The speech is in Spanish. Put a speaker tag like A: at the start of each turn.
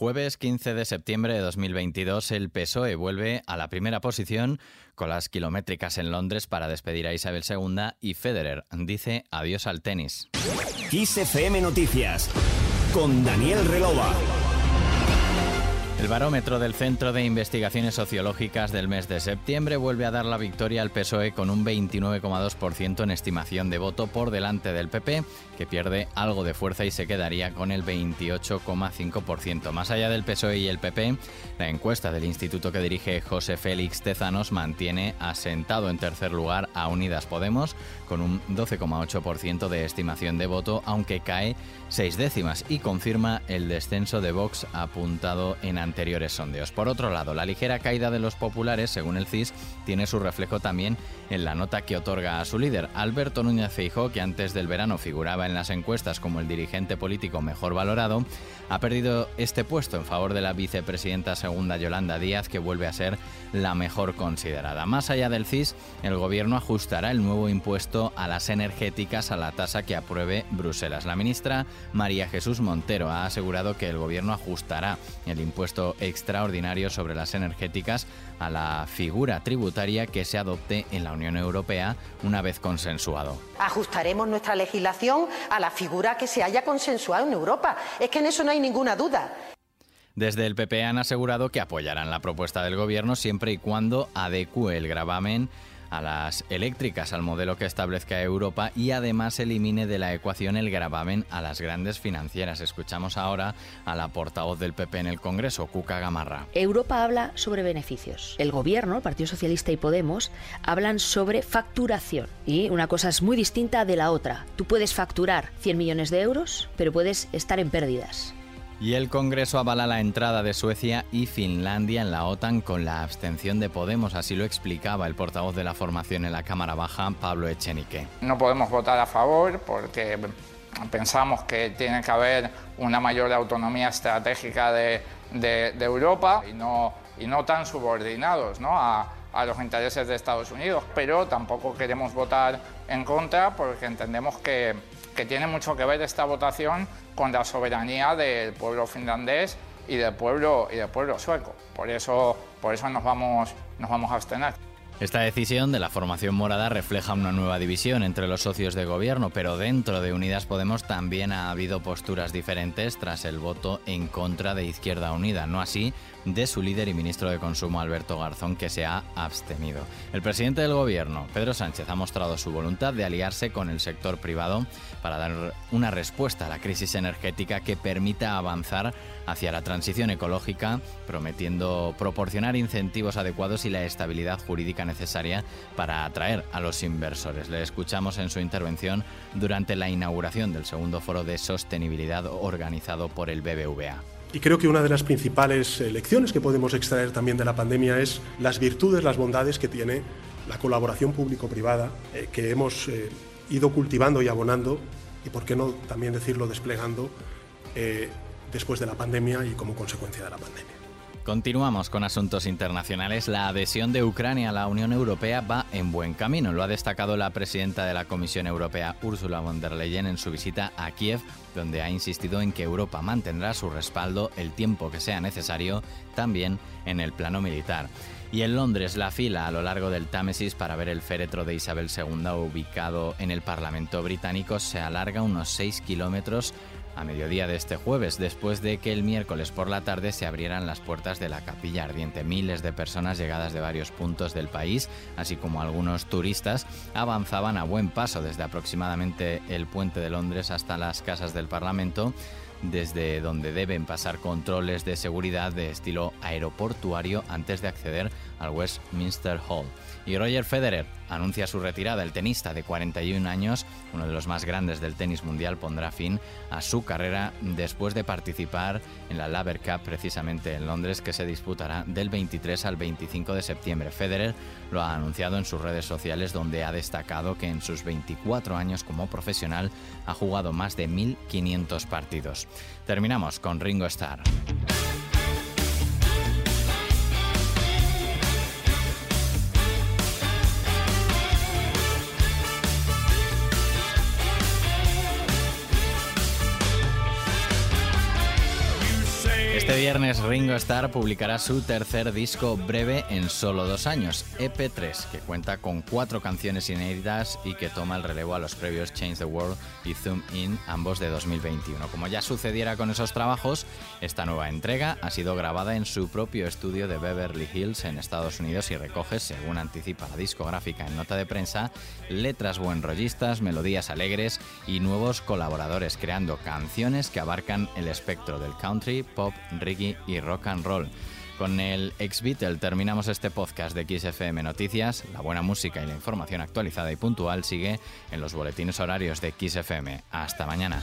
A: Jueves 15 de septiembre de 2022, el PSOE vuelve a la primera posición con las kilométricas en Londres para despedir a Isabel II y Federer dice adiós al tenis.
B: XFM Noticias con Daniel Relova.
A: El barómetro del Centro de Investigaciones Sociológicas del mes de septiembre vuelve a dar la victoria al PSOE con un 29,2% en estimación de voto por delante del PP, que pierde algo de fuerza y se quedaría con el 28,5%. Más allá del PSOE y el PP, la encuesta del instituto que dirige José Félix Tezanos mantiene asentado en tercer lugar a Unidas Podemos con un 12,8% de estimación de voto, aunque cae seis décimas y confirma el descenso de Vox apuntado en anteriores sondeos. Por otro lado, la ligera caída de los populares, según el CIS, tiene su reflejo también en la nota que otorga a su líder, Alberto Núñez Feijóo, que antes del verano figuraba en las encuestas como el dirigente político mejor valorado, ha perdido este puesto en favor de la vicepresidenta segunda Yolanda Díaz, que vuelve a ser la mejor considerada. Más allá del CIS, el gobierno ajustará el nuevo impuesto a las energéticas a la tasa que apruebe Bruselas. La ministra María Jesús Montero ha asegurado que el gobierno ajustará el impuesto extraordinario sobre las energéticas a la figura tributaria que se adopte en la Unión Europea una vez consensuado.
C: Ajustaremos nuestra legislación a la figura que se haya consensuado en Europa. Es que en eso no hay ninguna duda.
A: Desde el PP han asegurado que apoyarán la propuesta del Gobierno siempre y cuando adecue el gravamen a las eléctricas al modelo que establezca Europa y además elimine de la ecuación el gravamen a las grandes financieras. Escuchamos ahora a la portavoz del PP en el Congreso, Cuca Gamarra.
D: Europa habla sobre beneficios. El gobierno, el Partido Socialista y Podemos hablan sobre facturación y una cosa es muy distinta de la otra. Tú puedes facturar 100 millones de euros, pero puedes estar en pérdidas.
A: Y el Congreso avala la entrada de Suecia y Finlandia en la OTAN con la abstención de Podemos, así lo explicaba el portavoz de la formación en la Cámara Baja, Pablo Echenique.
E: No podemos votar a favor porque pensamos que tiene que haber una mayor autonomía estratégica de, Europa y no, tan subordinados. A, a los intereses de Estados Unidos, pero tampoco queremos votar en contra porque entendemos que que tiene mucho que ver esta votación con la soberanía del pueblo finlandés y del pueblo, y del pueblo sueco. Por eso, por eso nos, vamos, nos vamos a abstener.
A: Esta decisión de la formación morada refleja una nueva división entre los socios de gobierno, pero dentro de Unidas Podemos también ha habido posturas diferentes tras el voto en contra de Izquierda Unida, no así de su líder y ministro de Consumo Alberto Garzón, que se ha abstenido. El presidente del gobierno, Pedro Sánchez, ha mostrado su voluntad de aliarse con el sector privado para dar una respuesta a la crisis energética que permita avanzar hacia la transición ecológica, prometiendo proporcionar incentivos adecuados y la estabilidad jurídica necesaria para atraer a los inversores. Le escuchamos en su intervención durante la inauguración del segundo foro de sostenibilidad organizado por el BBVA.
F: Y creo que una de las principales eh, lecciones que podemos extraer también de la pandemia es las virtudes, las bondades que tiene la colaboración público-privada eh, que hemos eh, ido cultivando y abonando y, por qué no también decirlo, desplegando después de la pandemia y como consecuencia de la pandemia.
A: Continuamos con asuntos internacionales. La adhesión de Ucrania a la Unión Europea va en buen camino. Lo ha destacado la presidenta de la Comisión Europea, Ursula von der Leyen, en su visita a Kiev, donde ha insistido en que Europa mantendrá su respaldo el tiempo que sea necesario, también en el plano militar. Y en Londres, la fila a lo largo del Támesis para ver el féretro de Isabel II ubicado en el Parlamento británico se alarga unos 6 kilómetros a mediodía de este jueves, después de que el miércoles por la tarde se abrieran las puertas de la capilla ardiente. Miles de personas llegadas de varios puntos del país, así como algunos turistas, avanzaban a buen paso desde aproximadamente el puente de Londres hasta las casas del Parlamento desde donde deben pasar controles de seguridad de estilo aeroportuario antes de acceder al Westminster Hall. Y Roger Federer anuncia su retirada. El tenista de 41 años, uno de los más grandes del tenis mundial, pondrá fin a su carrera después de participar en la Laver Cup precisamente en Londres que se disputará del 23 al 25 de septiembre. Federer lo ha anunciado en sus redes sociales donde ha destacado que en sus 24 años como profesional ha jugado más de 1.500 partidos. Terminamos con Ringo Starr. Este viernes Ringo Starr publicará su tercer disco breve en solo dos años, EP3, que cuenta con cuatro canciones inéditas y que toma el relevo a los previos Change the World y Zoom In, ambos de 2021. Como ya sucediera con esos trabajos, esta nueva entrega ha sido grabada en su propio estudio de Beverly Hills en Estados Unidos y recoge, según anticipa la discográfica en nota de prensa, letras buenrollistas, melodías alegres y nuevos colaboradores, creando canciones que abarcan el espectro del country, pop, reggae y rock and roll. Con el ex Beatle terminamos este podcast de XFM Noticias. La buena música y la información actualizada y puntual sigue en los boletines horarios de XFM. Hasta mañana.